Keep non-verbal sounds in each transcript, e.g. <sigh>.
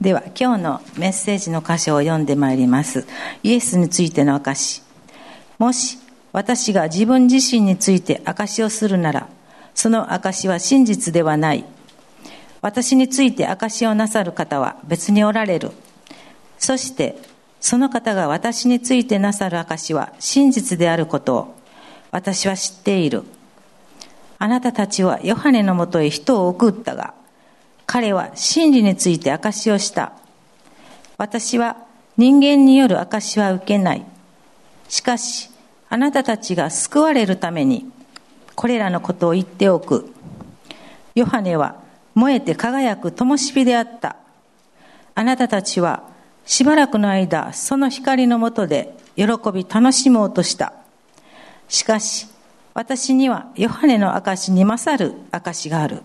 では今日のメッセージの箇所を読んでまいります。イエスについての証もし私が自分自身について証をするならその証は真実ではない。私について証をなさる方は別におられる。そしてその方が私についてなさる証は真実であることを私は知っている。あなたたちはヨハネのもとへ人を送ったが彼は真理について証しをした。私は人間による証しは受けない。しかし、あなたたちが救われるために、これらのことを言っておく。ヨハネは燃えて輝く灯火であった。あなたたちはしばらくの間、その光のもとで喜び楽しもうとした。しかし、私にはヨハネの証に勝る証がある。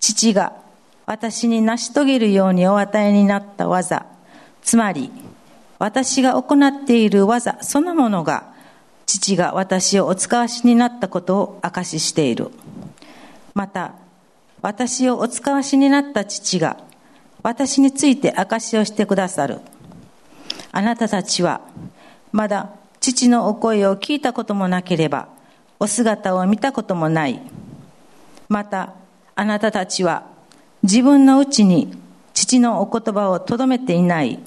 父が私に成し遂げるようにお与えになった技、つまり、私が行っている技そのものが、父が私をお使わしになったことを証ししている。また、私をお使わしになった父が、私について証しをしてくださる。あなたたちは、まだ父のお声を聞いたこともなければ、お姿を見たこともない。また、あなたたちは自分のうちに父のお言葉をとどめていない。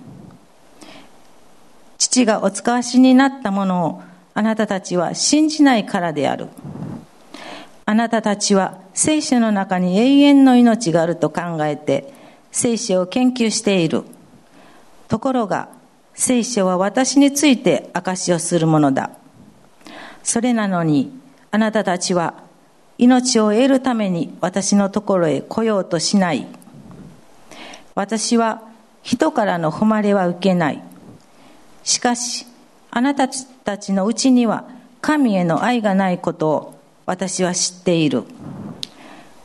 父がお使わしになったものをあなたたちは信じないからである。あなたたちは聖書の中に永遠の命があると考えて聖書を研究している。ところが聖書は私について証しをするものだ。それなのにあなたたちは命を得るために私のところへ来ようとしない。私は人からの誉れは受けない。しかし、あなたたちのうちには神への愛がないことを私は知っている。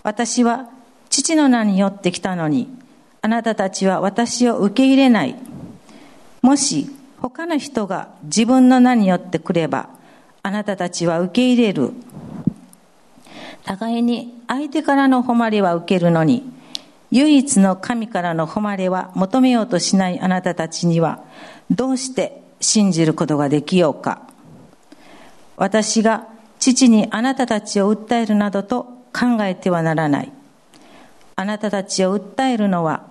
私は父の名によって来たのに、あなたたちは私を受け入れない。もし他の人が自分の名によって来れば、あなたたちは受け入れる。互いに相手からの誉れは受けるのに、唯一の神からの誉れは求めようとしないあなたたちには、どうして信じることができようか。私が父にあなたたちを訴えるなどと考えてはならない。あなたたちを訴えるのは、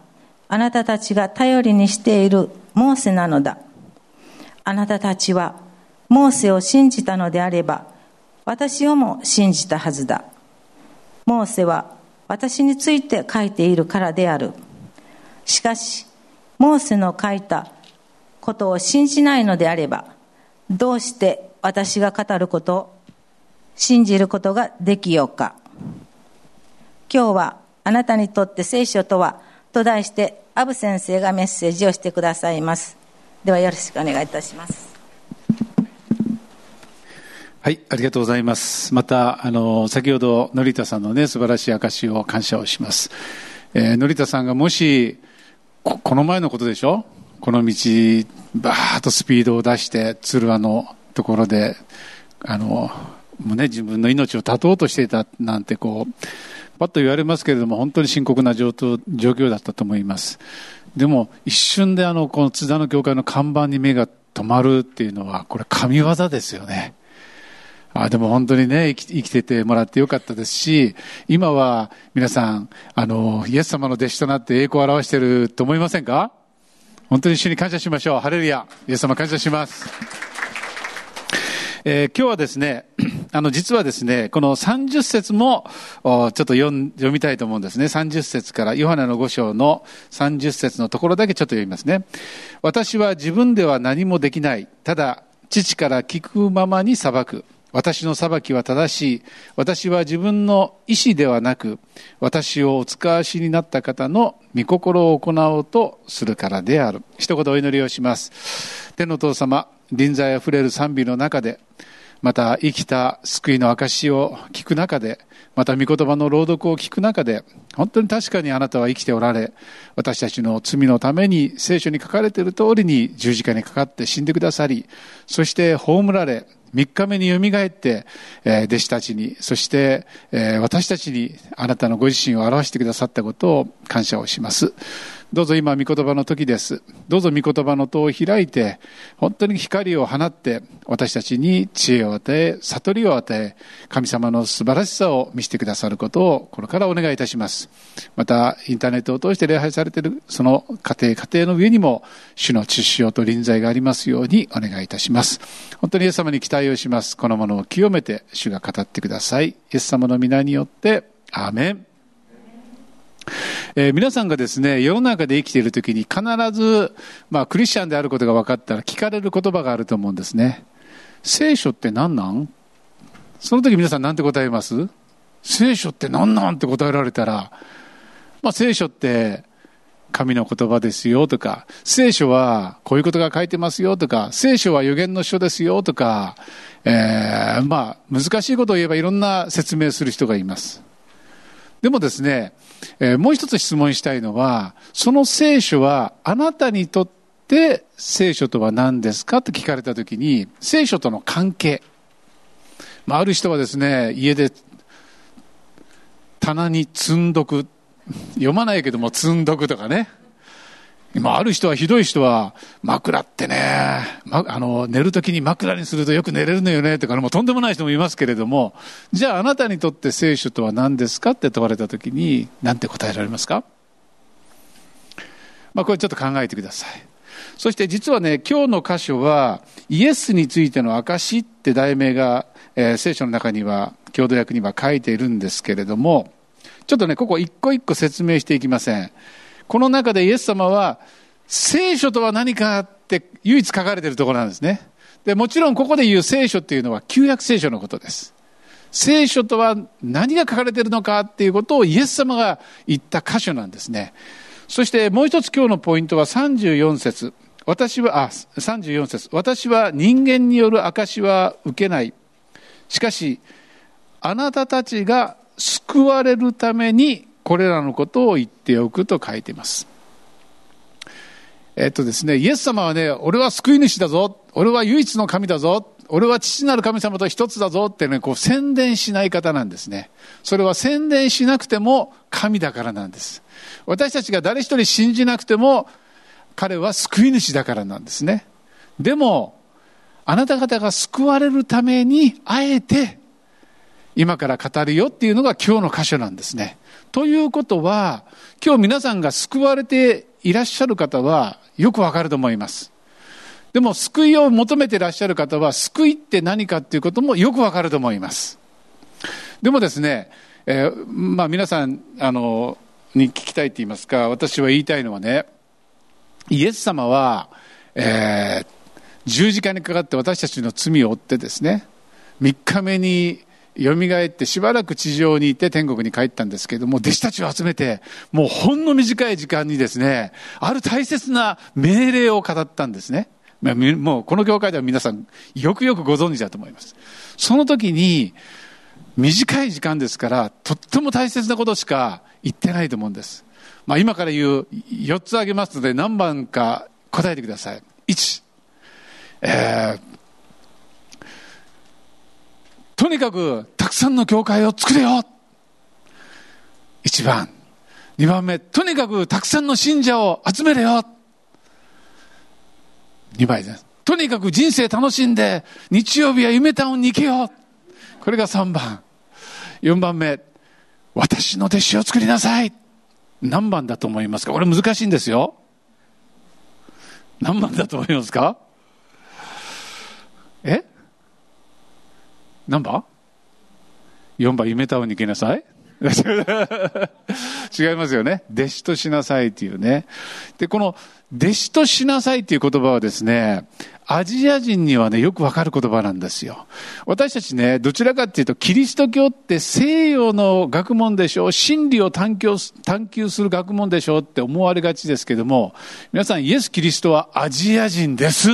あなたたちが頼りにしているモーセなのだ。あなたたちは、モーセを信じたのであれば、私をも信じたはずだ。モーセは私について書いているからである。しかし、モーセの書いたことを信じないのであれば、どうして私が語ることを信じることができようか。今日はあなたにとって聖書とはと題してアブ先生がメッセージをしてくださいます。ではよろしくお願いいたします。はい、ありがとうございます。また、あの、先ほど、のりたさんのね、素晴らしい証を感謝をします。えー、のりたさんがもし、ここの前のことでしょ？この道、バーッとスピードを出して、鶴輪のところで、あの、もうね、自分の命を絶とうとしていたなんてこう、パッと言われますけれども、本当に深刻な状況だったと思います。でも、一瞬であの、この津田の教会の看板に目が止まるっていうのは、これ神業ですよね。あでも本当にね生き、生きててもらってよかったですし、今は皆さん、あの、イエス様の弟子となって栄光を表してると思いませんか？本当に一緒に感謝しましょう。ハレルヤ。イエス様感謝します。えー、今日はですね、<clears throat> あの、実はですね、この30節も、ちょっと読読みたいと思うんですね。30節から、ヨハネの5章の30節のところだけちょっと読みますね。私は自分では何もできない。ただ、父から聞くままに裁く。私の裁きは正しい。私は自分の意志ではなく、私をお使わしになった方の御心を行おうとするからである。一言お祈りをします。天の父様、臨在あふれる賛美の中で、また生きた救いの証を聞く中で、また御言葉の朗読を聞く中で、本当に確かにあなたは生きておられ、私たちの罪のために聖書に書かれている通りに十字架にかかって死んでくださり、そして葬られ、3日目によみがえって、えー、弟子たちに、そして、えー、私たちにあなたのご自身を表してくださったことを感謝をします。どうぞ今、御言葉の時です。どうぞ御言葉の戸を開いて、本当に光を放って、私たちに知恵を与え、悟りを与え、神様の素晴らしさを見せてくださることを、これからお願いいたします。また、インターネットを通して礼拝されている、その家庭、家庭の上にも、主の知識と臨在がありますようにお願いいたします。本当にイエス様に期待をします。このものを清めて、主が語ってください。イエス様の皆によって、アーメン。えー、皆さんがですね、世の中で生きている時に必ず、まあ、クリスチャンであることが分かったら聞かれる言葉があると思うんですね。聖書って何なん？その時皆さん何て答えます？聖書って何なん？って答えられたら、まあ、聖書って神の言葉ですよとか、聖書はこういうことが書いてますよとか、聖書は予言の書ですよとか、えー、まあ、難しいことを言えばいろんな説明する人がいます。でもですね、えー、もう一つ質問したいのは、その聖書はあなたにとって聖書とは何ですかと聞かれたときに、聖書との関係。まあ、ある人はですね、家で棚に積んどく。読まないけども積んどくとかね。今ある人はひどい人は枕ってね、ま、あの寝るときに枕にするとよく寝れるのよねとかもうとんでもない人もいますけれどもじゃああなたにとって聖書とは何ですかって問われたときに何て答えられますか？まあこれちょっと考えてください。そして実はね今日の箇所はイエスについての証って題名が、えー、聖書の中には郷土訳には書いているんですけれどもちょっとねここ一個一個説明していきません。この中でイエス様は、聖書とは何かって唯一書かれているところなんですね。で、もちろんここで言う聖書っていうのは旧約聖書のことです。聖書とは何が書かれているのかっていうことをイエス様が言った箇所なんですね。そしてもう一つ今日のポイントは34節。私は、あ、34節。私は人間による証は受けない。しかし、あなたたちが救われるためにこれらのことを言っておくと書いています。えっとですね、イエス様はね、俺は救い主だぞ、俺は唯一の神だぞ、俺は父なる神様と一つだぞってね、こう宣伝しない方なんですね。それは宣伝しなくても神だからなんです。私たちが誰一人信じなくても、彼は救い主だからなんですね。でも、あなた方が救われるために、あえて、今から語るよっていうのが今日の箇所なんですね。ということは、今日皆さんが救われていらっしゃる方はよくわかると思います。でも救いを求めていらっしゃる方は救いって何かっていうこともよくわかると思います。でもですね、えー、まあ皆さん、あの、に聞きたいって言いますか、私は言いたいのはね、イエス様は、えー、十字架にかかって私たちの罪を負ってですね、3日目に蘇ってしばらく地上にいて天国に帰ったんですけれども、弟子たちを集めて、もうほんの短い時間にですね、ある大切な命令を語ったんですね。もうこの教会では皆さんよくよくご存知だと思います。その時に、短い時間ですから、とっても大切なことしか言ってないと思うんです。まあ今から言う4つ挙げますので何番か答えてください。1、えー、とにかくたくさんの教会を作れよ。一番。二番目、とにかくたくさんの信者を集めれよ。二倍です。とにかく人生楽しんで、日曜日は夢タウンに行けよ。これが三番。四番目、私の弟子を作りなさい。何番だと思いますか？これ難しいんですよ。何番だと思いますか？え？何番 ?4 番、夢タウンに行きなさい <laughs> 違いますよね。弟子としなさいっていうね。で、この、弟子としなさいっていう言葉はですね、アジア人にはね、よくわかる言葉なんですよ。私たちね、どちらかっていうと、キリスト教って西洋の学問でしょう、真理を探求探求する学問でしょうって思われがちですけども、皆さん、イエス・キリストはアジア人です。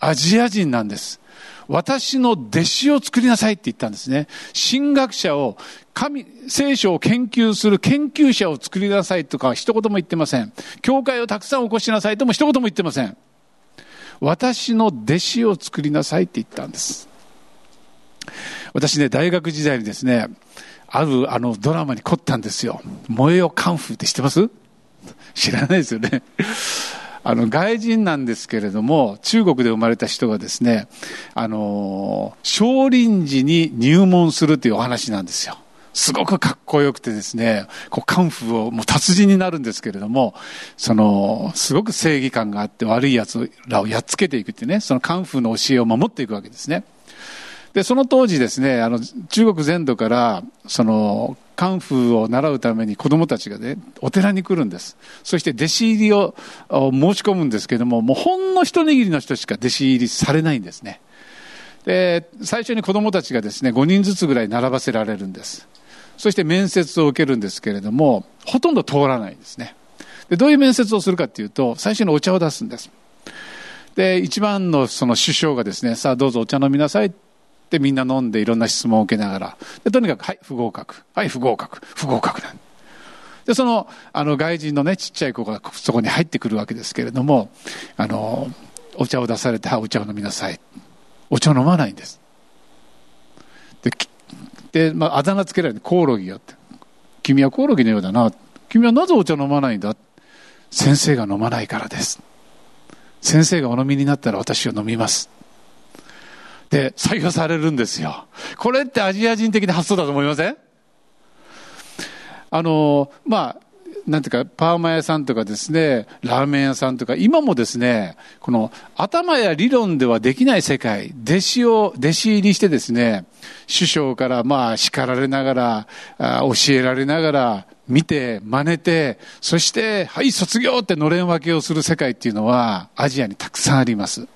アジア人なんです。私の弟子を作りなさいって言ったんですね。神学者を、神、聖書を研究する研究者を作りなさいとか一言も言ってません。教会をたくさん起こしなさいとも一言も言ってません。私の弟子を作りなさいって言ったんです。私ね、大学時代にですね、あるあのドラマに凝ったんですよ。燃えよカンフーって知ってます？知らないですよね。あの、外人なんですけれども、中国で生まれた人がですね、あの、少林寺に入門するというお話なんですよ。すごくかっこよくてですね、こう、カンフーを、もう達人になるんですけれども、その、すごく正義感があって悪い奴らをやっつけていくってね、そのカンフーの教えを守っていくわけですね。で、その当時ですね、あの、中国全土から、その、カンフーを習うために子供たちがね、お寺に来るんです。そして弟子入りを申し込むんですけども、もうほんの一握りの人しか弟子入りされないんですね。で、最初に子供たちがですね、5人ずつぐらい並ばせられるんです。そして面接を受けるんですけれども、ほとんど通らないんですね。で、どういう面接をするかっていうと、最初にお茶を出すんです。で、一番のその首相がですね、さあどうぞお茶飲みなさいってみんな飲んでいろんな質問を受けながら、でとにかく、はい、不合格。はい、不合格。不合格なんで、その、あの、外人のね、ちっちゃい子がそこに入ってくるわけですけれども、あの、お茶を出されて、は、お茶を飲みなさい。お茶を飲まないんです。で、で、まあ、あだ名つけられて、コオロギよって。君はコオロギのようだな。君はなぜお茶飲まないんだ？先生が飲まないからです。先生がお飲みになったら私は飲みます。で、採用されるんですよ。これってアジア人的な発想だと思いません？あの、まあ、なんていうか、パーマ屋さんとかですね、ラーメン屋さんとか、今もですね、この頭や理論ではできない世界、弟子を、弟子入りしてですね、首相からまあ叱られながら、教えられながら、見て、真似て、そして、はい、卒業ってのれん分けをする世界っていうのは、アジアにたくさんあります。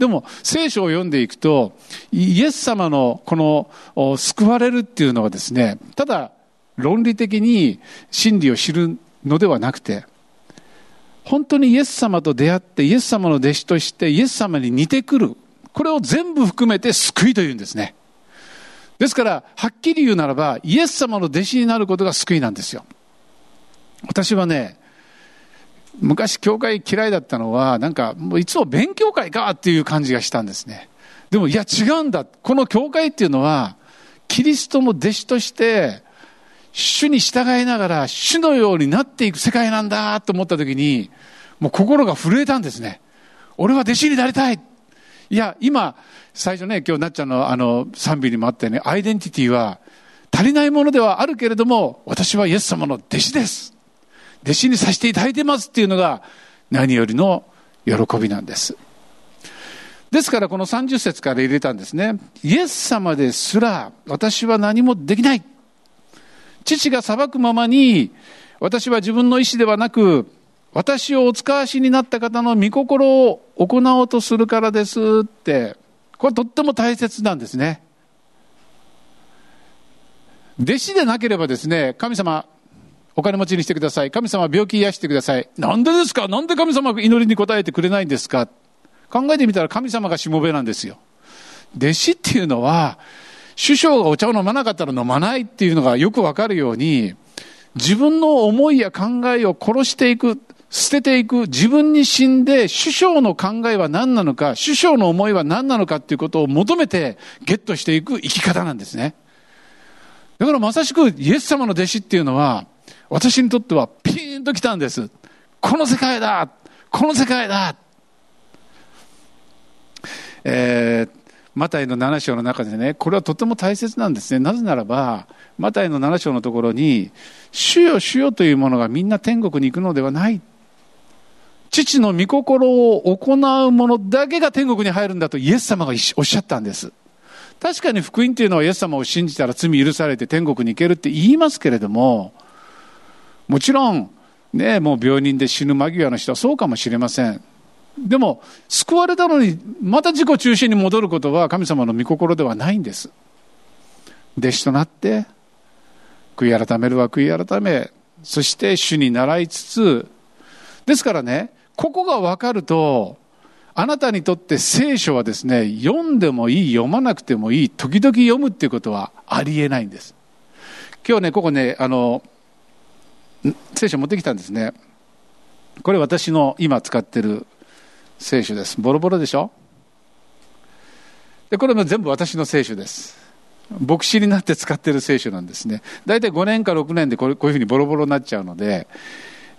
でも、聖書を読んでいくと、イエス様のこの救われるっていうのはですね、ただ論理的に真理を知るのではなくて、本当にイエス様と出会って、イエス様の弟子として、イエス様に似てくる。これを全部含めて救いというんですね。ですから、はっきり言うならば、イエス様の弟子になることが救いなんですよ。私はね、昔教会嫌いだったのは、なんか、もういつも勉強会かっていう感じがしたんですね。でも、いや違うんだ。この教会っていうのは、キリストの弟子として、主に従いながら主のようになっていく世界なんだと思った時に、もう心が震えたんですね。俺は弟子になりたい。いや、今、最初ね、今日なっちゃんのあの賛美にもあったように、アイデンティティは足りないものではあるけれども、私はイエス様の弟子です。弟子にさせていただいてますっていうのが何よりの喜びなんです。ですからこの30節から入れたんですね。イエス様ですら私は何もできない。父が裁くままに、私は自分の意思ではなく、私をお使わしになった方の御心を行おうとするからですって、これとっても大切なんですね。弟子でなければですね、神様、お金持ちにしてください。神様、病気癒してください。なんでですか？なんで神様が祈りに応えてくれないんですか？考えてみたら神様がしもべなんですよ。弟子っていうのは、首相がお茶を飲まなかったら飲まないっていうのがよくわかるように、自分の思いや考えを殺していく、捨てていく、自分に死んで、首相の考えは何なのか、首相の思いは何なのかっていうことを求めてゲットしていく生き方なんですね。だからまさしくイエス様の弟子っていうのは、私にとってはピーンと来たんです。この世界だこの世界だえー、マタイの7章の中でね、これはとても大切なんですね。なぜならば、マタイの7章のところに、主よ主よというものがみんな天国に行くのではない。父の御心を行う者だけが天国に入るんだとイエス様がおっしゃったんです。確かに福音っていうのはイエス様を信じたら罪許されて天国に行けるって言いますけれども、もちろん、ね、もう病人で死ぬ間際の人はそうかもしれません。でも、救われたのに、また自己中心に戻ることは神様の御心ではないんです。弟子となって、悔い改めるは悔い改め、そして主に習いつつ、ですからね、ここが分かると、あなたにとって聖書はですね、読んでもいい、読まなくてもいい、時々読むっていうことはありえないんです。今日ね、ここね、あの、聖書持ってきたんですね。これ私の今使ってる聖書です。ボロボロでしょ？で、これも全部私の聖書です。牧師になって使ってる聖書なんですね。大体5年か6年でこれこういうふうにボロボロになっちゃうので、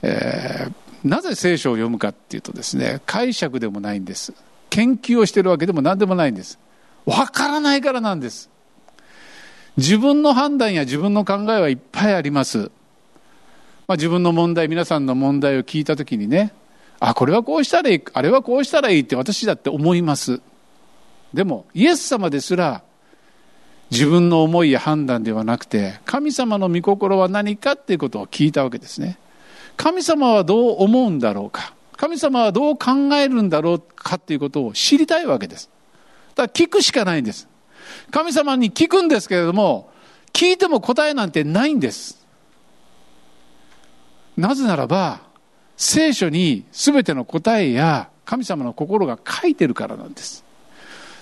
えー、なぜ聖書を読むかっていうとですね、解釈でもないんです。研究をしてるわけでも何でもないんです。わからないからなんです。自分の判断や自分の考えはいっぱいあります。まあ、自分の問題、皆さんの問題を聞いたときにね、あ、これはこうしたらいい、あれはこうしたらいいって私だって思います。でも、イエス様ですら、自分の思いや判断ではなくて、神様の御心は何かっていうことを聞いたわけですね。神様はどう思うんだろうか。神様はどう考えるんだろうかっていうことを知りたいわけです。だから聞くしかないんです。神様に聞くんですけれども、聞いても答えなんてないんです。なぜならば、聖書に全ての答えや神様の心が書いてるからなんです。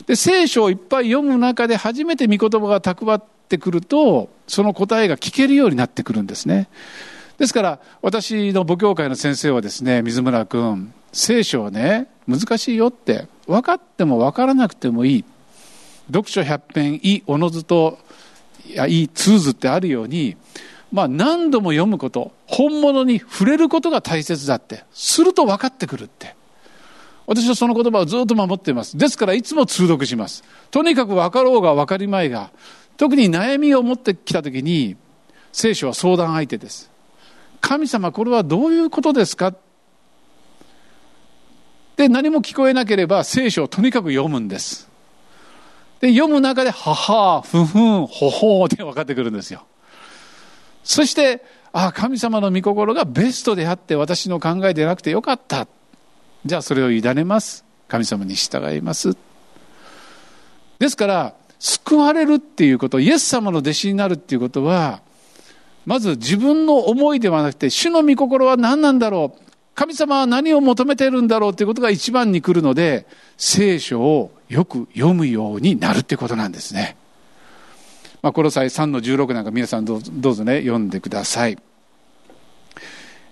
で、聖書をいっぱい読む中で初めて御言葉が蓄ってくると、その答えが聞けるようになってくるんですね。ですから、私の母教会の先生はですね、水村君、聖書はね、難しいよって、分かっても分からなくてもいい。読書百遍、いいおのずと、いや、いい通図ってあるように、まあ何度も読むこと、本物に触れることが大切だって、すると分かってくるって。私はその言葉をずっと守っています。ですからいつも通読します。とにかく分かろうが分かりまいが、特に悩みを持ってきたときに、聖書は相談相手です。神様これはどういうことですか？で、何も聞こえなければ聖書をとにかく読むんです。で、読む中で、はは、ふふん、ほほって分かってくるんですよ。そして、ああ、神様の御心がベストであって私の考えでなくてよかった。じゃあそれを委ねます。神様に従います。ですから、救われるっていうこと、イエス様の弟子になるっていうことは、まず自分の思いではなくて、主の御心は何なんだろう。神様は何を求めてるんだろうということが一番に来るので、聖書をよく読むようになるってことなんですね。まあ、この際3の16なんか皆さんどうぞね、読んでください。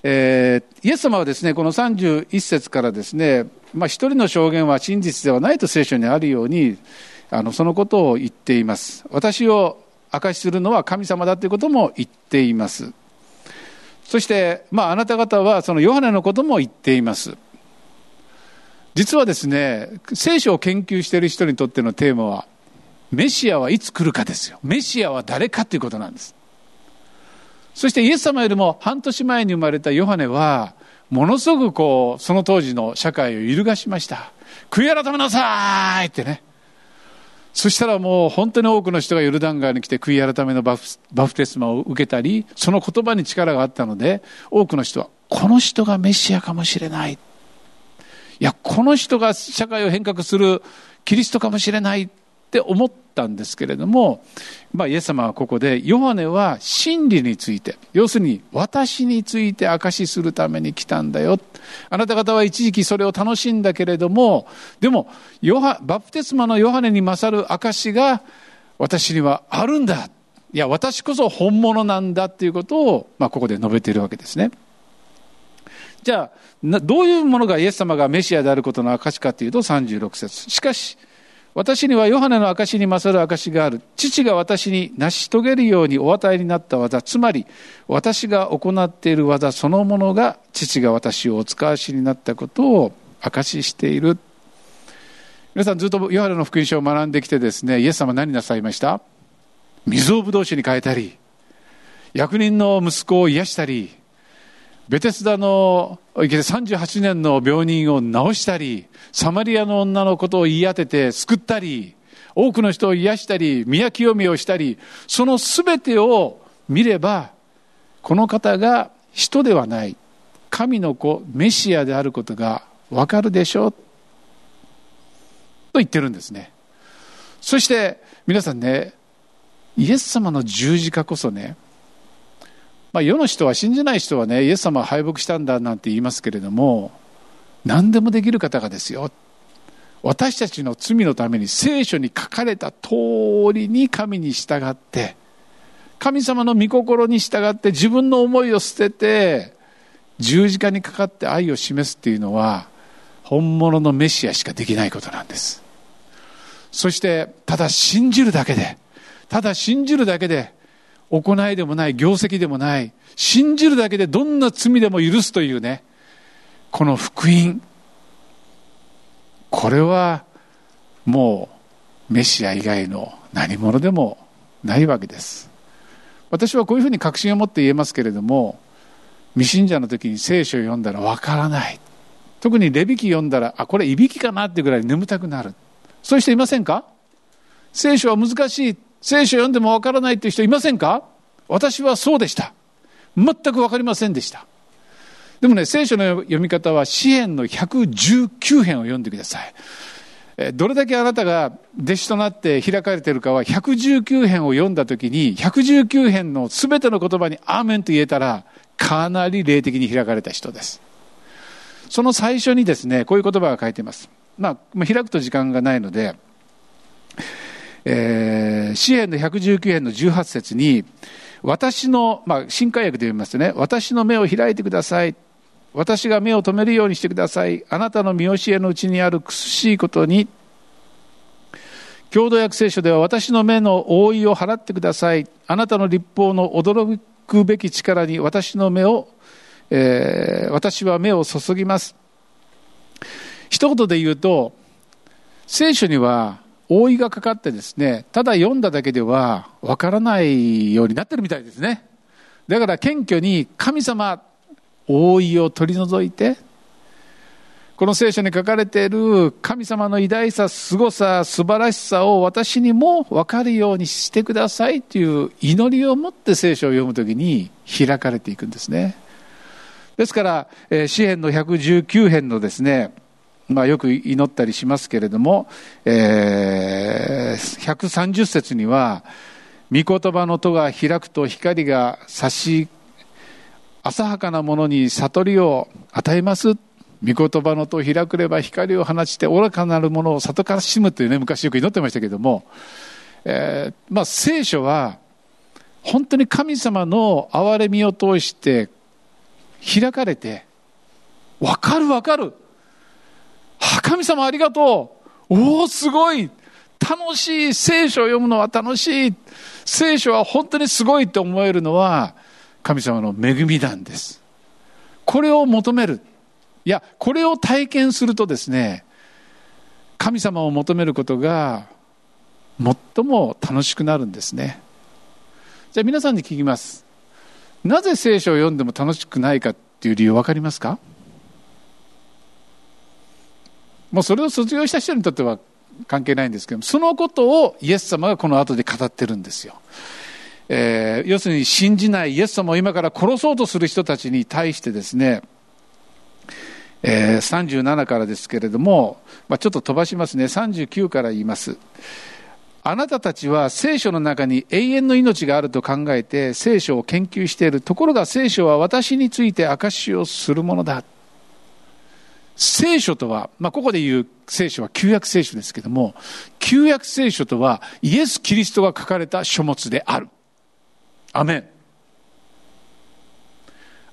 えー、イエス様はですね、この31節からですね、まあ、一人の証言は真実ではないと聖書にあるように、あの、そのことを言っています。私を証しするのは神様だということも言っています。そして、まあ、あなた方はそのヨハネのことも言っています。実はですね、聖書を研究している人にとってのテーマは、メシアはいつ来るかですよ。メシアは誰かということなんです。そしてイエス様よりも半年前に生まれたヨハネは、ものすごくこう、その当時の社会を揺るがしました。悔い改めなさいってね。そしたらもう本当に多くの人がヨルダン川に来て悔い改めのバフバフテスマを受けたり、その言葉に力があったので、多くの人は、この人がメシアかもしれない。いや、この人が社会を変革するキリストかもしれないって思ったんですけれども、まあ、イエス様はここで、ヨハネは真理について、要するに私について証しするために来たんだよ。あなた方は一時期それを楽しんだけれども、でも、ヨハ、バプテスマのヨハネに勝る証しが私にはあるんだ。いや、私こそ本物なんだっていうことを、まあ、ここで述べているわけですね。じゃあ、どういうものがイエス様がメシアであることの証かというと36節しかし、私にはヨハネの証に勝る証がある。父が私に成し遂げるようにお与えになった技、つまり私が行っている技そのものが父が私をお使わしになったことを証ししている。皆さんずっとヨハネの福音書を学んできてですね、イエス様何なさいました？水をぶどう酒に変えたり、役人の息子を癒したり、ベテスダの38年の病人を治したり、サマリアの女のことを言い当てて救ったり、多くの人を癒したり、宮清めをしたり、その全てを見れば、この方が人ではない、神の子、メシアであることがわかるでしょう。と言ってるんですね。そして、皆さんね、イエス様の十字架こそね、まあ、世の人は信じない人はねイエス様は敗北したんだなんて言いますけれども何でもできる方がですよ。私たちの罪のために聖書に書かれた通りに神に従って神様の御心に従って自分の思いを捨てて十字架にかかって愛を示すっていうのは本物のメシアしかできないことなんです。そしてただ信じるだけでただ信じるだけで行いでもない、業績でもない、信じるだけでどんな罪でも許すというね、この福音。これはもうメシア以外の何者でもないわけです。私はこういうふうに確信を持って言えますけれども、未信者の時に聖書を読んだらわからない。特にレビキ読んだら、あ、これいびきかなってぐらい眠たくなる。そういう人いませんか？聖書は難しい。聖書を読んでもわからないという人いませんか？私はそうでした。全くわかりませんでした。でもね、聖書の読み方は、詩篇の119編を読んでください。どれだけあなたが弟子となって開かれているかは、119編を読んだときに、119編のすべての言葉にアーメンと言えたら、かなり霊的に開かれた人です。その最初にですね、こういう言葉が書いています。まあ、開くと時間がないので、えー、詩篇の119編の18節に、私の、まあ、新海訳で読みますとね、私の目を開いてください。私が目を留めるようにしてください。あなたの見教えのうちにある苦しいことに、共同訳聖書では私の目の覆いを払ってください。あなたの立法の驚くべき力に私の目を、えー、私は目を注ぎます。一言で言うと、聖書には覆いがかかってですね、ただ読んだだけではわからないようになってるみたいですね。だから謙虚に神様、覆いを取り除いて、この聖書に書かれている神様の偉大さ、凄さ、素晴らしさを私にも分かるようにしてくださいという祈りを持って聖書を読むときに開かれていくんですね。ですから、え、詩篇の119編のですね、まあ、よく祈ったりしますけれども、えー、130節には、御言葉の戸が開くと光が差し、浅はかなものに悟りを与えます。御言葉の戸を開くれば光を放ちて愚かなるものを里からしむというね、昔よく祈ってましたけれども、えー、まあ、聖書は、本当に神様の憐れみを通して開かれて、わかるわかる。神様ありがとう。おお、すごい。楽しい。聖書を読むのは楽しい。聖書は本当にすごいと思えるのは神様の恵みなんです。これを求める。いや、これを体験するとですね、神様を求めることが最も楽しくなるんですね。じゃあ皆さんに聞きます。なぜ聖書を読んでも楽しくないかっていう理由分かりますか？もうそれを卒業した人にとっては関係ないんですけどそのことをイエス様がこの後で語ってるんですよ。えー、要するに信じないイエス様を今から殺そうとする人たちに対してですね、えー、37からですけれども、まあ、ちょっと飛ばしますね。39から言います。あなたたちは聖書の中に永遠の命があると考えて聖書を研究している。ところが聖書は私について証しをするものだ。聖書とは、まあ、ここで言う聖書は旧約聖書ですけども、旧約聖書とはイエス・キリストが書かれた書物である。アメン。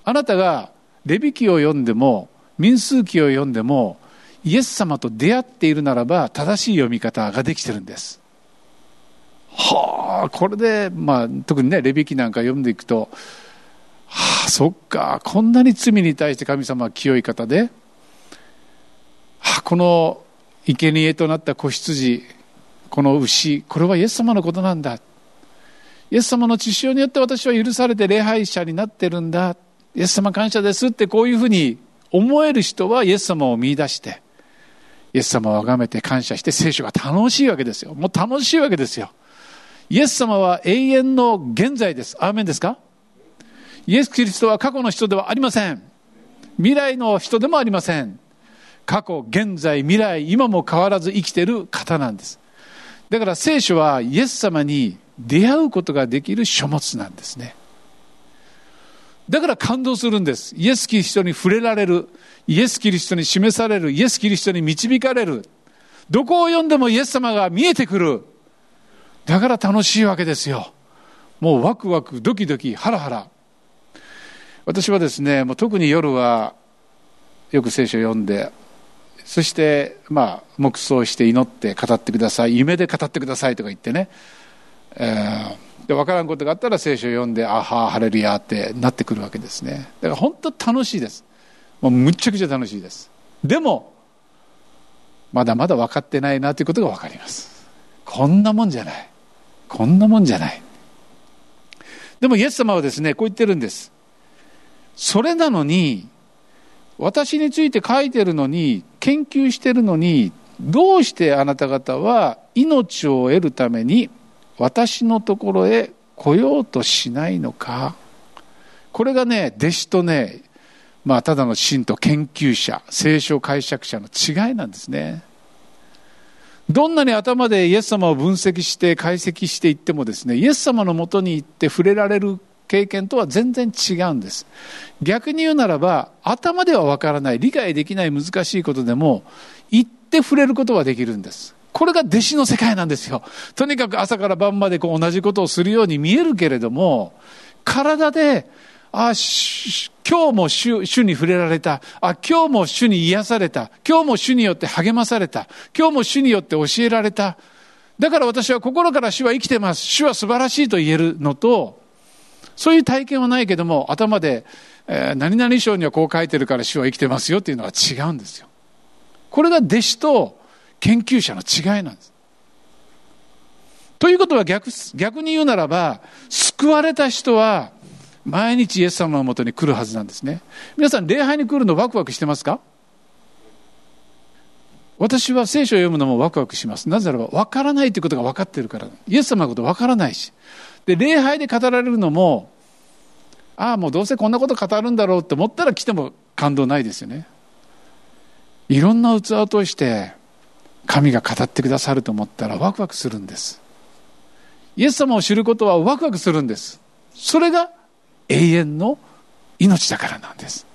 あなたがレビ記を読んでも、民数記を読んでも、イエス様と出会っているならば、正しい読み方ができてるんです。はあ、これで、まあ、特にね、レビ記なんか読んでいくと、はあ、そっか、こんなに罪に対して神様は清い方で、この生贄となった子羊この牛これはイエス様のことなんだ。イエス様の血潮によって私は許されて礼拝者になってるんだ。イエス様感謝です。ってこういうふうに思える人はイエス様を見出してイエス様を崇めて感謝して聖書が楽しいわけですよ。もう楽しいわけですよ。イエス様は永遠の現在です。アーメンですか？イエス・キリストは過去の人ではありません。未来の人でもありません。過去、現在、未来、今も変わらず生きてる方なんです。だから聖書はイエス様に出会うことができる書物なんですね。だから感動するんです。イエス・キリストに触れられる。イエス・キリストに示される。イエス・キリストに導かれる。どこを読んでもイエス様が見えてくる。だから楽しいわけですよ。もうワクワク、ドキドキ、ハラハラ。私はですね、もう特に夜はよく聖書を読んで、そして、まあ、黙想して祈って語ってください。夢で語ってくださいとか言ってね、えー、で分からんことがあったら聖書を読んであはハレルヤってなってくるわけですね。だから本当楽しいです。もうむっちゃくちゃ楽しいです。でもまだまだ分かってないなということが分かります。こんなもんじゃない。こんなもんじゃない。でもイエス様はですねこう言ってるんです。それなのに私について書いてるのに研究してるのにどうしてあなた方は命を得るために私のところへ来ようとしないのか。これがね弟子とねまあただの信徒研究者聖書解釈者の違いなんですね。どんなに頭でイエス様を分析して解析していってもですねイエス様のもとに行って触れられる経験とは全然違うんです。逆に言うならば頭ではわからない理解できない難しいことでも行って触れることはできるんです。これが弟子の世界なんですよ。とにかく朝から晩までこう同じことをするように見えるけれども体であ今日も主主に触れられた。あ今日も主に癒された。今日も主によって励まされた。今日も主によって教えられた。だから私は心から主は生きてます。主は素晴らしいと言えるのとそういう体験はないけども、頭で、えー、何々章にはこう書いてるから主は生きてますよっていうのは違うんですよ。これが弟子と研究者の違いなんです。ということは逆、逆に言うならば、救われた人は、毎日イエス様のもとに来るはずなんですね。皆さん、礼拝に来るのワクワクしてますか？私は聖書を読むのもワクワクします。なぜならば、分からないということが分かってるから。イエス様のこと分からないし。で、礼拝で語られるのも、ああ、もうどうせこんなこと語るんだろうって思ったら来ても感動ないですよね。いろんな器を通して、神が語ってくださると思ったらワクワクするんです。イエス様を知ることはワクワクするんです。それが永遠の命だからなんです。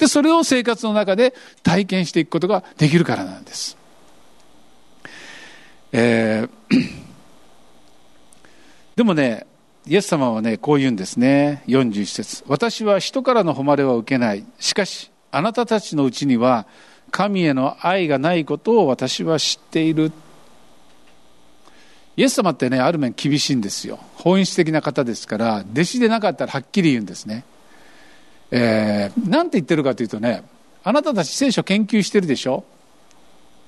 で、それを生活の中で体験していくことができるからなんです。えー <clears throat> でもね、イエス様はね、こう言うんですね。41節私は人からの誉れは受けない。しかし、あなたたちのうちには、神への愛がないことを私は知っている。イエス様ってね、ある面厳しいんですよ。本質的な方ですから、弟子でなかったらはっきり言うんですね。えー、なんて言ってるかというとね、あなたたち聖書研究してるでしょ？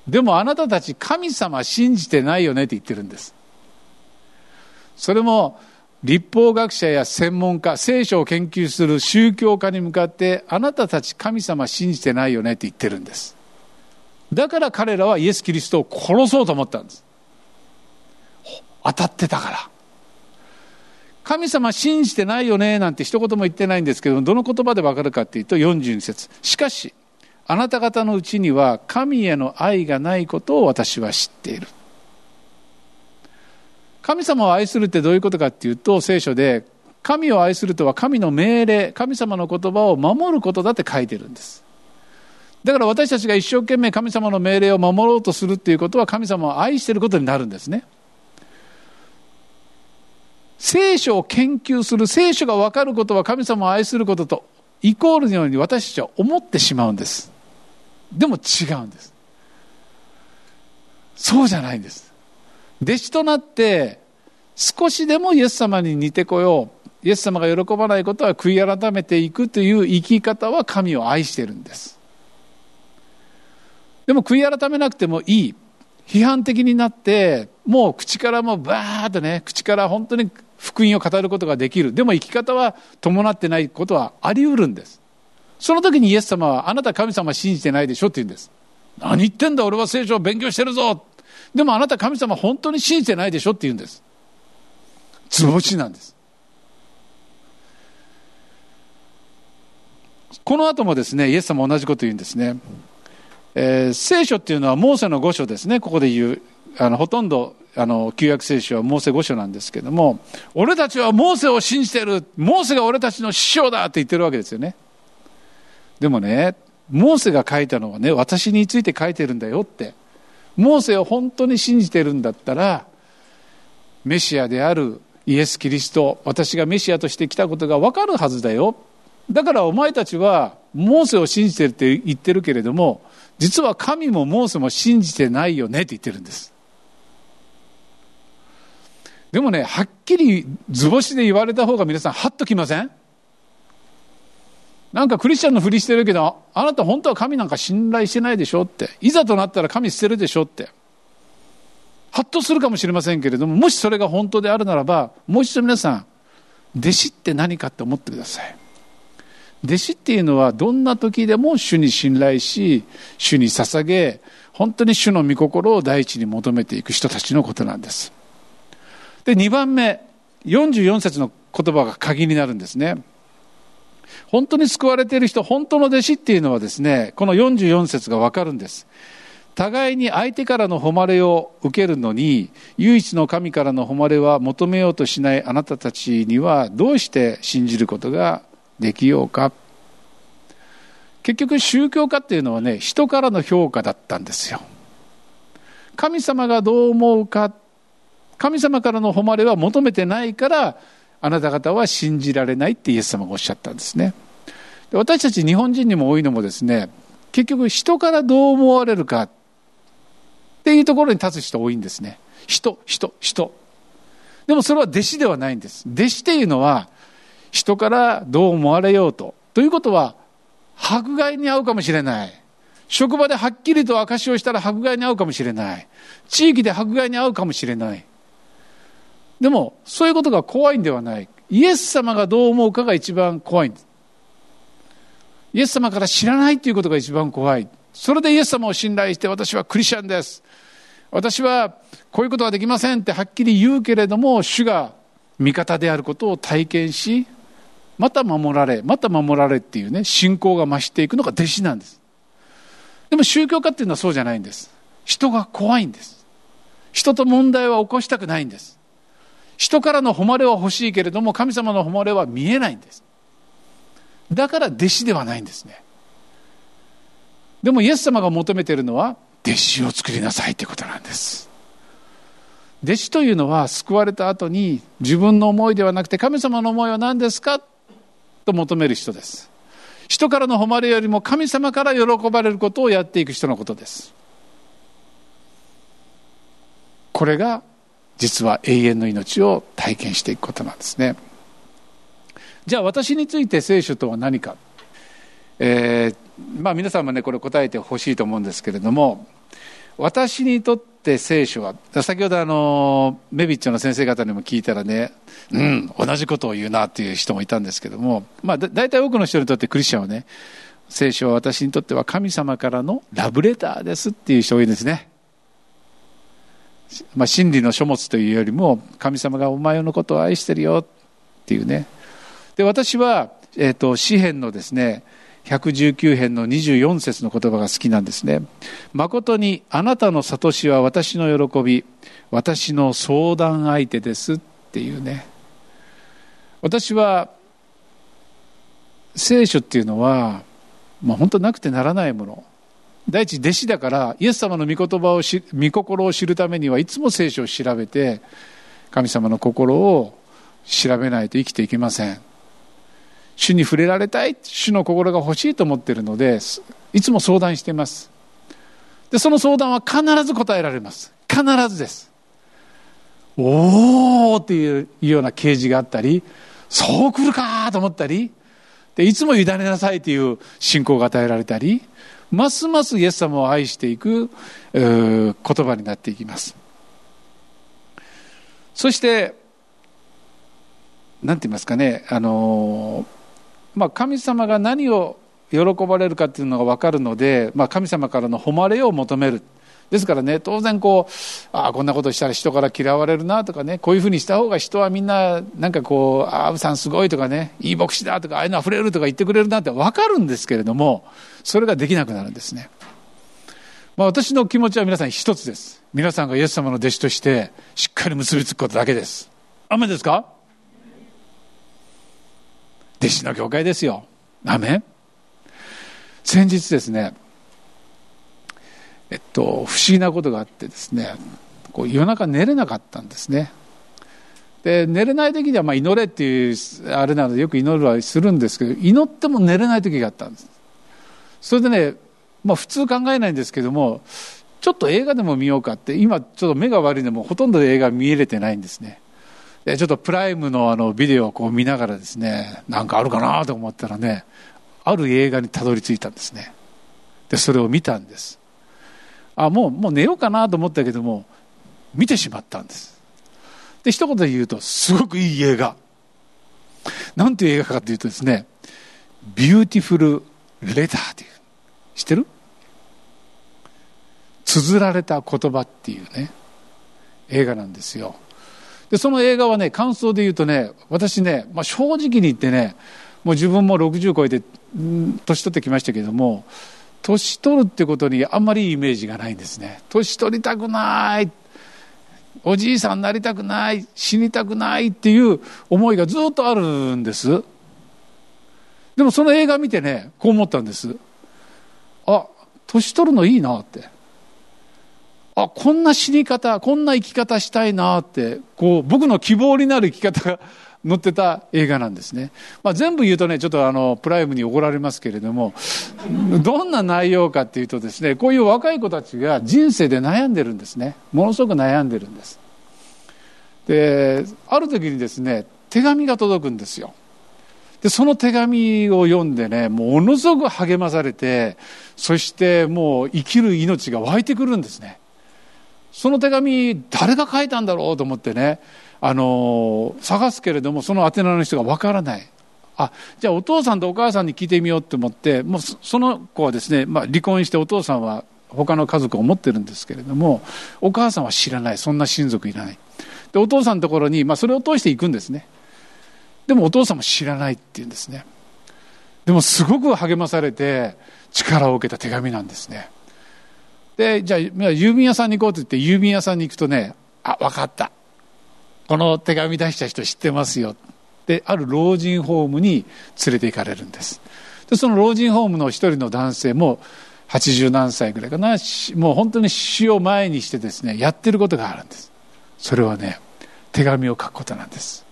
でもあなたたち神様信じてないよねって言ってるんです。それも立法学者や専門家、聖書を研究する宗教家に向かって、あなたたち神様信じてないよねって言ってるんです。だから彼らはイエス・キリストを殺そうと思ったんです。当たってたから。神様信じてないよねなんて一言も言ってないんですけどどの言葉でわかるかっていうと42節しかしあなた方のうちには神への愛がないことを私は知っている神様を愛するってどういうことかっていうと、聖書で、神を愛するとは神の命令、神様の言葉を守ることだって書いてるんです。だから私たちが一生懸命神様の命令を守ろうとするっていうことは神様を愛してることになるんですね。聖書を研究する、聖書が分かることは神様を愛することとイコールのように私たちは思ってしまうんです。でも違うんです。そうじゃないんです。弟子となって少しでもイエス様に似てこようイエス様が喜ばないことは悔い改めていくという生き方は神を愛してるんですでも悔い改めなくてもいい批判的になってもう口からもうバーッとね口から本当に福音を語ることができるでも生き方は伴ってないことはあり得るんですその時にイエス様はあなた神様信じてないでしょって言うんです何言ってんだ俺は聖書を勉強してるぞでもあなた神様本当に信じてないでしょって言うんです。図星なんです。この後もですね、イエス様同じこと言うんですね。えー、聖書っていうのはモーセの五書ですね、ここで言う。あの、ほとんど、あの、旧約聖書はモーセ五書なんですけども、俺たちはモーセを信じてるモーセが俺たちの師匠だって言ってるわけですよね。でもね、モーセが書いたのはね、私について書いてるんだよって。モーセを本当に信じてるんだったらメシアであるイエス・キリスト私がメシアとして来たことが分かるはずだよだからお前たちはモーセを信じてるって言ってるけれども実は神もモーセも信じてないよねって言ってるんですでもね、はっきり図星で言われた方が皆さん、ハッときません？なんかクリスチャンのふりしてるけど、あなた本当は神なんか信頼してないでしょって。いざとなったら神捨てるでしょって。ハッとするかもしれませんけれども、もしそれが本当であるならば、もう一度皆さん、弟子って何かって思ってください。弟子っていうのはどんな時でも主に信頼し、主に捧げ、本当に主の御心を第一に求めていく人たちのことなんです。で、2番目、44節の言葉が鍵になるんですね。本当に救われている人、本当の弟子っていうのはですね、この44節がわかるんです。互いに相手からの誉れを受けるのに、唯一の神からの誉れは求めようとしないあなたたちには、どうして信じることができようか。結局宗教家っていうのはね、人からの評価だったんですよ。神様がどう思うか神様からの誉れは求めてないから、あなた方は信じられないってイエス様がおっしゃったんですね。私たち日本人にも多いのもですね、結局人からどう思われるかっていうところに立つ人多いんですね。人、人、人。でもそれは弟子ではないんです。弟子っていうのは人からどう思われようと。ということは迫害に遭うかもしれない。職場ではっきりと証しをしたら迫害に遭うかもしれない。地域で迫害に遭うかもしれない。でも、そういうことが怖いんではない。イエス様がどう思うかが一番怖い。イエス様から知らないということが一番怖い。それでイエス様を信頼して私はクリスチャンです。私はこういうことはできませんってはっきり言うけれども、主が味方であることを体験し、また守られ、また守られっていうね、信仰が増していくのが弟子なんです。でも宗教家っていうのはそうじゃないんです。人が怖いんです。人と問題は起こしたくないんです。人からの誉れは欲しいけれども、神様の誉れは見えないんです。だから弟子ではないんですね。でもイエス様が求めているのは、弟子を作りなさいということなんです。弟子というのは救われた後に自分の思いではなくて神様の思いは何ですかと求める人です。人からの誉れよりも神様から喜ばれることをやっていく人のことです。これが実は永遠の命を体験していくことなんですねじゃあ私について聖書とは何か、えー、まあ皆さんもねこれ答えてほしいと思うんですけれども私にとって聖書は先ほどあのメビッチョの先生方にも聞いたらねうん同じことを言うなっていう人もいたんですけどもまあ大体多くの人にとってクリスチャンはね聖書は私にとっては神様からのラブレターですっていう人多いですね。まあ、真理の書物というよりも神様がお前のことを愛してるよっていうね。で私は、えーと、詩篇のですね119編の24節の言葉が好きなんですね誠にあなたの悟しは私の喜び私の相談相手ですっていうね。私は聖書っていうのは、まあ、本当なくてならないもの。第一弟子だからイエス様の御言葉を御心を知るためにはいつも聖書を調べて神様の心を調べないと生きていけません。主に触れられたい主の心が欲しいと思っているのでいつも相談しています。でその相談は必ず答えられます。必ずです。おおっていうような啓示があったりそう来るかと思ったりでいつも委ねなさいという信仰が与えられたりますますイエス様を愛していく言葉になっていきます。そして何て言いますかねあの、まあ、神様が何を喜ばれるかっていうのが分かるので、まあ、神様からの誉れを求めるですからね当然こうああこんなことしたら人から嫌われるなとかねこういうふうにした方が人はみんななんかこうああブさんすごいとかねいい牧師だとかああいうのあふれるとか言ってくれるなって分かるんですけれどもそれができなくなるんですね。まあ、私の気持ちは皆さん一つです。皆さんがイエス様の弟子としてしっかり結びつくことだけです。アメですか？弟子の教会ですよ。アメ先日ですね、えっと、不思議なことがあってですね、こう夜中寝れなかったんですね。で、寝れない時にはまあ祈れっていう、あれなのでよく祈るはするんですけど、祈っても寝れない時があったんです。それでね、まあ普通考えないんですけども、ちょっと映画でも見ようかって、今ちょっと目が悪いのでもほとんど映画見えれてないんですね。でちょっとプライムのあのビデオをこう見ながらですねなんかあるかなと思ったらねある映画にたどり着いたんですね。でそれを見たんです。あもうもう寝ようかなと思ったけども見てしまったんです。で一言で言うとすごくいい映画。なんていう映画かというとですね Beautiful Letter という知ってる？綴られた言葉っていうね映画なんですよ。でその映画はね感想で言うとね私ね、まあ、正直に言ってねもう自分も60超えて年取ってきましたけども年取るってことにあんまりいいイメージがないんですね。年取りたくないおじいさんになりたくない死にたくないっていう思いがずっとあるんです。でもその映画見てねこう思ったんです。あ年取るのいいなって。あこんな死に方こんな生き方したいなってこう僕の希望になる生き方が <laughs> 載ってた映画なんですね、まあ、全部言うとねちょっとあのプライムに怒られますけれどもどんな内容かっていうとですねこういう若い子たちが人生で悩んでるんですね。ものすごく悩んでるんです。である時にですね手紙が届くんですよ。でその手紙を読んでねものすごく励まされてそしてもう生きる命が湧いてくるんですね。その手紙誰が書いたんだろうと思ってね。あの探すけれどもその宛名の人がわからない。あじゃあお父さんとお母さんに聞いてみようと思ってもうその子はですね、まあ、離婚してお父さんは他の家族を持ってるんですけれどもお母さんは知らない。そんな親族いらない。でお父さんのところに、まあ、それを通していくんですね。でもお父さんも知らないって言うんですね。でもすごく励まされて力を受けた手紙なんですね。で、じゃあ、郵便屋さんに行こうと言って、郵便屋さんに行くとね、あ、わかった。この手紙出した人知ってますよ。で、ある老人ホームに連れて行かれるんです。で、その老人ホームの一人の男性も、80何歳ぐらいかな、もう本当に死を前にしてですね、やってることがあるんです。それはね、手紙を書くことなんです。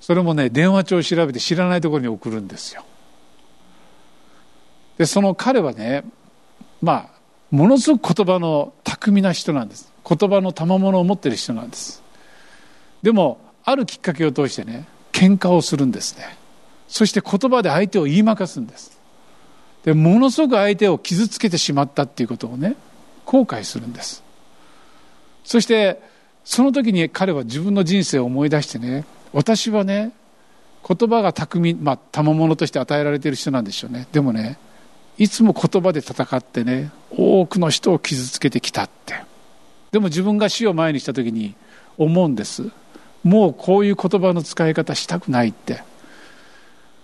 それもね、電話帳を調べて知らないところに送るんですよ。で、その彼はね、まあ、ものすごく言葉の巧みな人なんです。言葉の賜物を持っている人なんです。でもあるきっかけを通してね喧嘩をするんですね。そして言葉で相手を言いまかすんです。でものすごく相手を傷つけてしまったっていうことをね後悔するんです。そしてその時に彼は自分の人生を思い出してね私はね言葉が巧みまあ賜物として与えられている人なんでしょうね。でもねいつも言葉で戦ってね多くの人を傷つけてきたって。でも自分が死を前にした時に思うんです。もうこういう言葉の使い方したくないって。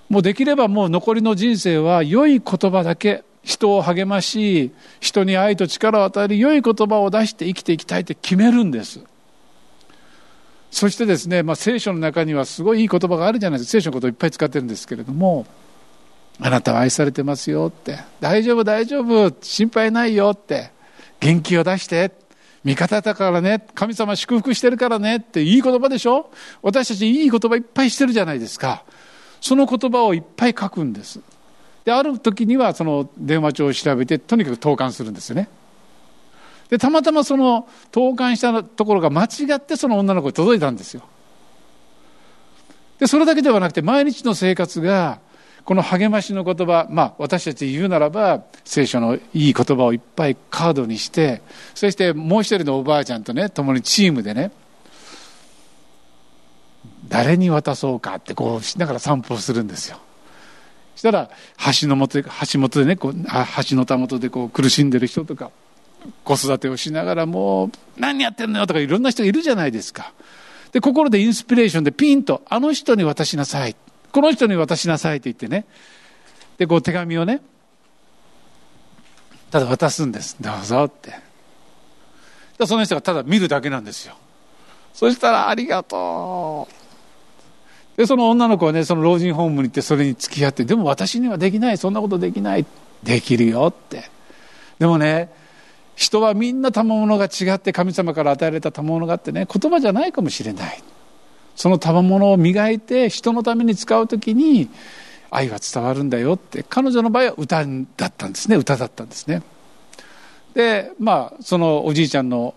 もうできればもう残りの人生は良い言葉だけ人を励まし人に愛と力を与える良い言葉を出して生きていきたいって決めるんです。そしてですね、まあ、聖書の中にはすごいいい言葉があるじゃないですか。聖書のことをいっぱい使ってるんですけれどもあなたは愛されてますよって。大丈夫、大丈夫。心配ないよって。元気を出して。味方だからね。神様祝福してるからね。っていい言葉でしょ？私たちいい言葉いっぱいしてるじゃないですか。その言葉をいっぱい書くんです。で、ある時にはその電話帳を調べて、とにかく投函するんですよね。で、たまたまその投函したところが間違ってその女の子に届いたんですよ。で、それだけではなくて毎日の生活がこの励ましの言葉、まあ、私たち言うならば聖書のいい言葉をいっぱいカードにしてそしてもう一人のおばあちゃんとね共にチームでね誰に渡そうかってこうしながら散歩するんですよ。そしたら橋の元橋元でねこう橋のたもとでこう苦しんでる人とか子育てをしながらもう何やってんのよとかいろんな人がいるじゃないですか。で心でインスピレーションでピンとあの人に渡しなさい。この人に渡しなさいと言ってね。でこう手紙をねただ渡すんです。どうぞって。でその人がただ見るだけなんですよ。そしたら「ありがとう」でその女の子はねその老人ホームに行ってそれに付き合ってでも私にはできない。そんなことできない。できるよって。でもね人はみんな賜物が違って神様から与えられた賜物があってね言葉じゃないかもしれない。その賜物を磨いて人のために使う時に愛は伝わるんだよって彼女の場合は歌だったんですね。歌だったんですね。でまあそのおじいちゃんの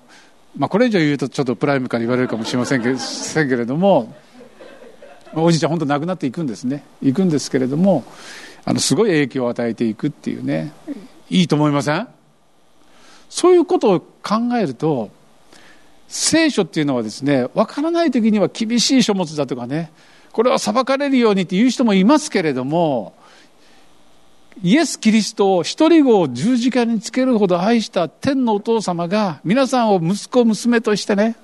まあこれ以上言うとちょっとプライムから言われるかもしれませんけせんけれどもおじいちゃん本当亡くなっていくんですね。いくんですけれどもあのすごい影響を与えていくっていうね。いいと思いません？そういうことを考えると聖書っていうのはですね分からない時には厳しい書物だとかねこれは裁かれるようにっていう人もいますけれどもイエス・キリストを一人子を十字架につけるほど愛した天のお父様が皆さんを息子娘としてね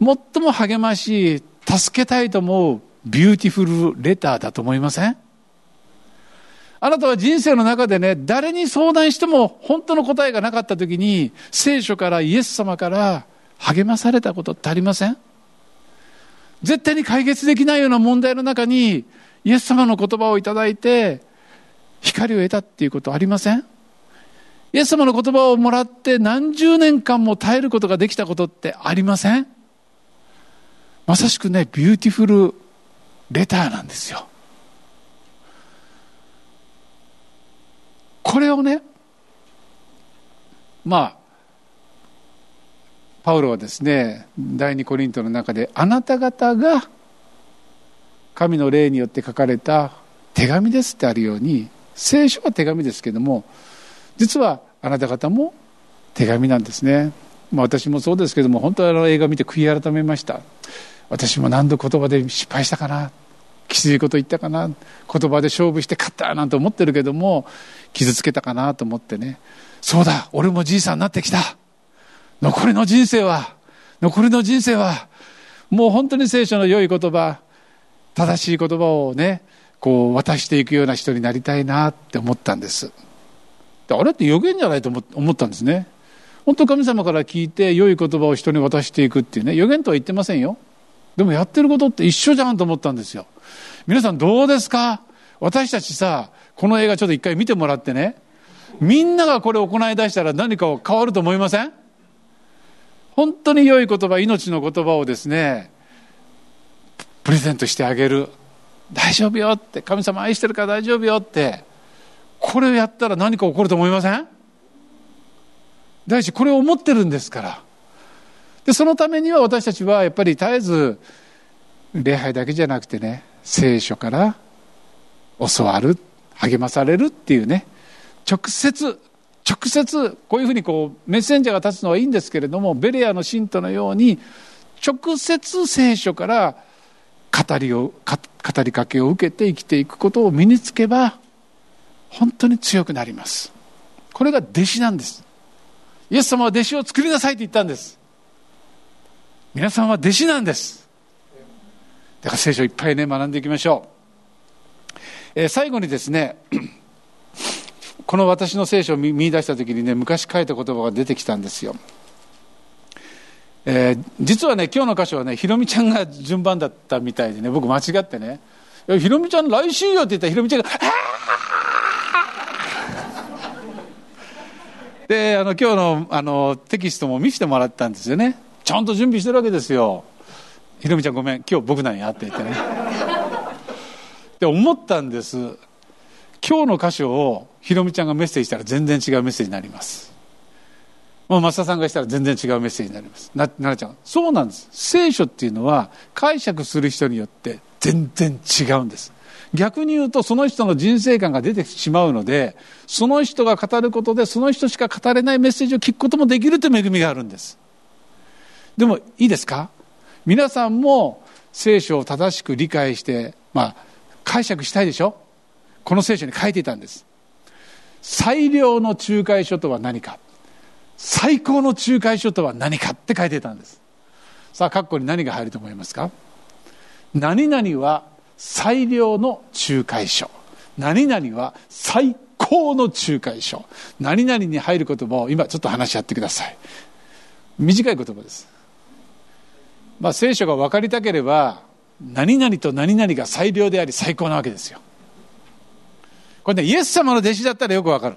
最も励まし助けたいと思う Beautiful Letter だと思いません？あなたは人生の中でね、誰に相談しても本当の答えがなかった時に、聖書からイエス様から励まされたことってありません？絶対に解決できないような問題の中に、イエス様の言葉をいただいて、光を得たっていうことありません？イエス様の言葉をもらって何十年間も耐えることができたことってありません？まさしくね、 Beautiful Letter なんですよ。これをね、まあ、パウロはですね、第二コリントの中で、あなた方が神の霊によって書かれた手紙ですってあるように、聖書は手紙ですけども、実はあなた方も手紙なんですね。まあ、私もそうですけども、本当はあの映画見て悔い改めました。私も何度言葉で失敗したかな。きついこと言ったかな。言葉で勝負して勝ったなんて思ってるけども、傷つけたかなと思ってね。そうだ、俺もじいさんになってきた。残りの人生は、残りの人生は、もう本当に聖書の良い言葉、正しい言葉をね、こう渡していくような人になりたいなって思ったんです。あれって予言じゃないと思ったんですね。本当神様から聞いて良い言葉を人に渡していくっていうね、予言とは言ってませんよ。でもやってることって一緒じゃんと思ったんですよ。皆さんどうですか？私たちさ、この映画ちょっと一回見てもらってね、みんながこれを行い出したら何か変わると思いません？本当に良い言葉、命の言葉をですね、プレゼントしてあげる。大丈夫よって、神様愛してるから大丈夫よって、これをやったら何か起こると思いません？第一、これを思ってるんですから。で、そのためには私たちはやっぱり絶えず、礼拝だけじゃなくてね、聖書から教わる励まされるっていうね直接直接こういうふうにこうメッセンジャーが立つのはいいんですけれどもベレアの信徒のように直接聖書から語りを語りかけを受けて生きていくことを身につけば本当に強くなります。これが弟子なんです。イエス様は弟子を作りなさいと言ったんです。皆さんは弟子なんです。だから聖書いっぱいね学んでいきましょう。えー、最後にですねこの私の聖書を見出した時にね昔書いた言葉が出てきたんですよ、えー、実はね今日の箇所はねひろみちゃんが順番だったみたいでね僕間違ってね「ひろみちゃん来週よ」って言ったらひろみちゃんが「<laughs> であの今日のあのテキストも見せてもらったんですよね。ちゃんと準備してるわけですよ。ひろみちゃんごめん今日僕なんやって言ってね。って思ったんです。今日の箇所をひろみちゃんがメッセージしたら全然違うメッセージになります。もう増田さんがしたら全然違うメッセージになります。ななちゃんそうなんです。聖書っていうのは解釈する人によって全然違うんです。逆に言うとその人の人生観が出てしまうのでその人が語ることでその人しか語れないメッセージを聞くこともできるという恵みがあるんです。でもいいですか？皆さんも聖書を正しく理解してまあ解釈したいでしょ？この聖書に書いていたんです。最良の仲介書とは何か。最高の仲介書とは何かって書いてたんです。さあ括弧に何が入ると思いますか？何々は最良の仲介書何々は最高の仲介書何々に入る言葉を今ちょっと話し合ってください。短い言葉です。まあ聖書が分かりたければ何々と何々が最良であり最高なわけですよ。これねイエス様の弟子だったらよくわかる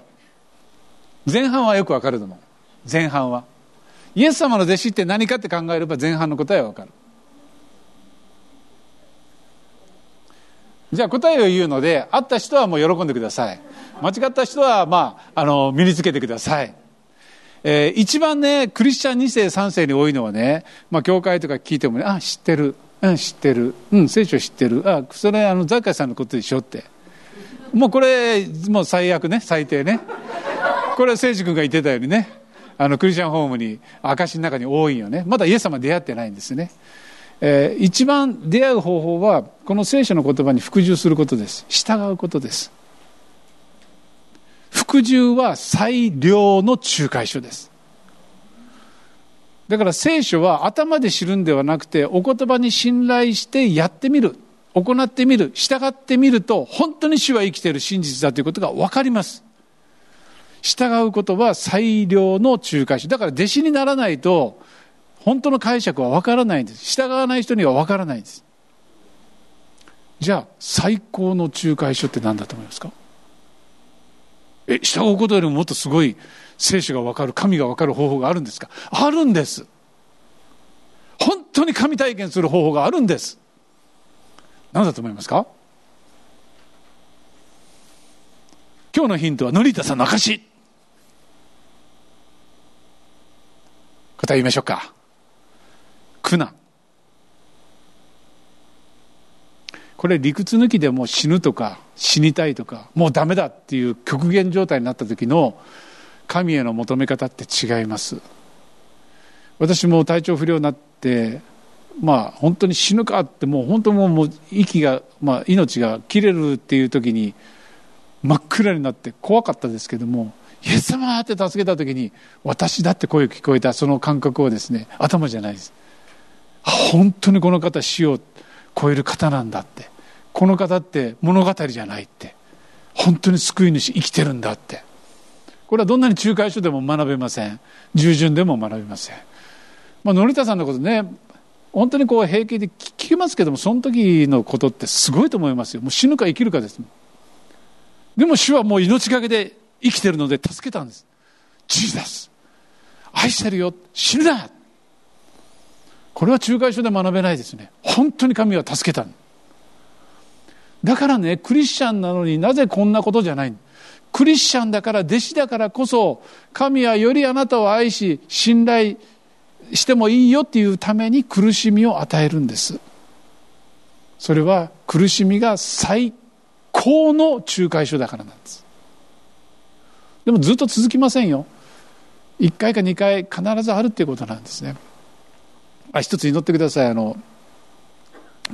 前半はよくわかると思う前半はイエス様の弟子って何かって考えれば前半の答えはわかるじゃあ答えを言うので会った人はもう喜んでください間違った人はまああの身につけてくださいえー、一番ね、クリスチャン2世、3世に多いのはね、まあ、教会とか聞いてもね、あ、知ってる。うん、知ってる。うん、聖書知ってる。あ、それ、あの、ザッカイさんのことでしょって。もうこれ、もう最悪ね、最低ね。これは聖司君が言ってたようにね、あの、クリスチャンホームに、証の中に多いよね。まだイエス様出会ってないんですね。えー、一番出会う方法は、この聖書の言葉に服従することです。従うことです。服従は最良の仲介書です。だから聖書は頭で知るんではなくて、お言葉に信頼してやってみる、行ってみる、従ってみると、本当に主は生きている真実だということが分かります。従うことは最良の仲介書。だから弟子にならないと、本当の解釈は分からないんです。従わない人には分からないんです。じゃあ、最高の仲介書って何だと思いますか？え、従うことよりももっとすごい聖書が分かる、神が分かる方法があるんですか？あるんです。本当に神体験する方法があるんです。何だと思いますか？今日のヒントは、ノリータさんの証。答え言いましょうか。苦難。これ理屈抜きでも死ぬとか死にたいとかもうダメだっていう極限状態になった時の神への求め方って違います私も体調不良になってまあ本当に死ぬかってもう本当もう息が、まあ、命が切れるっていう時に真っ暗になって怖かったですけどもイエス様って助けた時に私だって声が聞こえたその感覚はですね頭じゃないです。本当にこの方死を超える方なんだって。この方って物語じゃないって。本当に救い主生きてるんだって。これはどんなに仲介書でも学べません。従順でも学べません。まあ典田さんのことね本当にこう平気で聞きますけどもその時のことってすごいと思いますよ。もう死ぬか生きるかですでも主はもう命がけで生きてるので助けたんです。ジーザス。愛してるよ。死ぬな。これは仲介書で学べないですね。本当に神は助けただからねクリスチャンなのになぜこんなことじゃないクリスチャンだから弟子だからこそ神はよりあなたを愛し信頼してもいいよっていうために苦しみを与えるんです。それは苦しみが最高の仲介書だからなんです。でもずっと続きませんよ。1回か2回必ずあるっていうことなんですね。あ一つ祈ってください。あの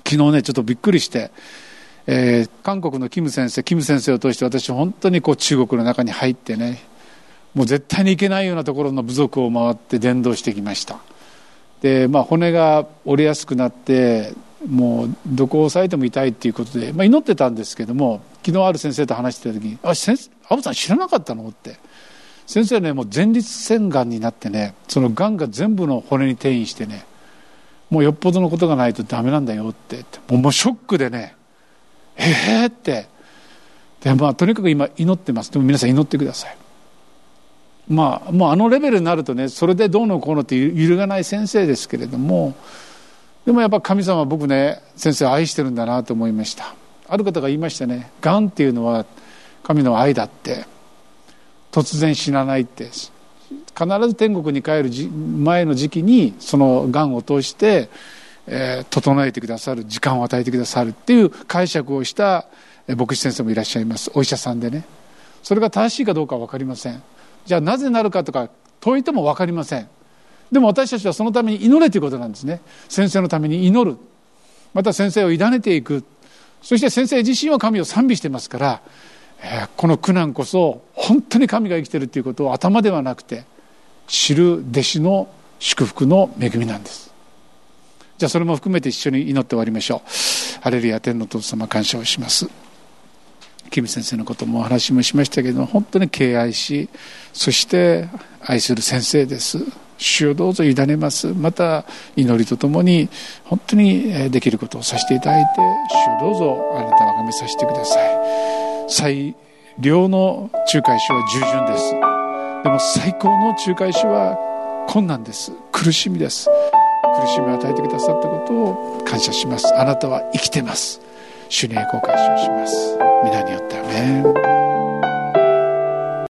昨日ねちょっとびっくりして、えー、韓国のキム先生キム先生を通して私本当にこう中国の中に入ってねもう絶対に行けないようなところの部族を回って伝道してきました。で、まあ、骨が折れやすくなってもうどこを押さえても痛いっていうことで、まあ、祈ってたんですけども昨日ある先生と話してた時に「あ先生アブさん知らなかったの?」って。先生ねもう前立腺がんになってねそのがんが全部の骨に転移してねもうよっぽどのことがないとダメなんだよってもうショックでねええー、って。でまあとにかく今祈ってます。でも皆さん祈ってください。まあもうあのレベルになるとねそれでどうのこうのって揺るがない先生ですけれどもでもやっぱ神様は僕ね先生愛してるんだなと思いました。ある方が言いましたねがんっていうのは神の愛だって。突然死なないって。必ず天国に帰る前の時期にそのがんを通して、えー、整えてくださる時間を与えてくださるっていう解釈をした牧師先生もいらっしゃいます。お医者さんでね。それが正しいかどうかは分かりません。じゃあなぜなるかとか問いても分かりません。でも私たちはそのために祈れということなんですね。先生のために祈る。また先生を委ねていく。そして先生自身は神を賛美してますから、えー、この苦難こそ本当に神が生きてるということを頭ではなくて知る弟子の祝福の恵みなんです。じゃあそれも含めて一緒に祈って終わりましょう。ハレルヤ天の父様感謝をします。キム先生のこともお話もしましたけど本当に敬愛しそして愛する先生です。主をどうぞ委ねます。また祈りとともに本当にできることをさせていただいて主をどうぞあなたを崇めさせてください。最良の仲介書は従順です。でも最高の仲介者は困難です。苦しみです。苦しみを与えてくださったことを感謝します。あなたは生きてます。主に栄光感謝します。皆によってアメン。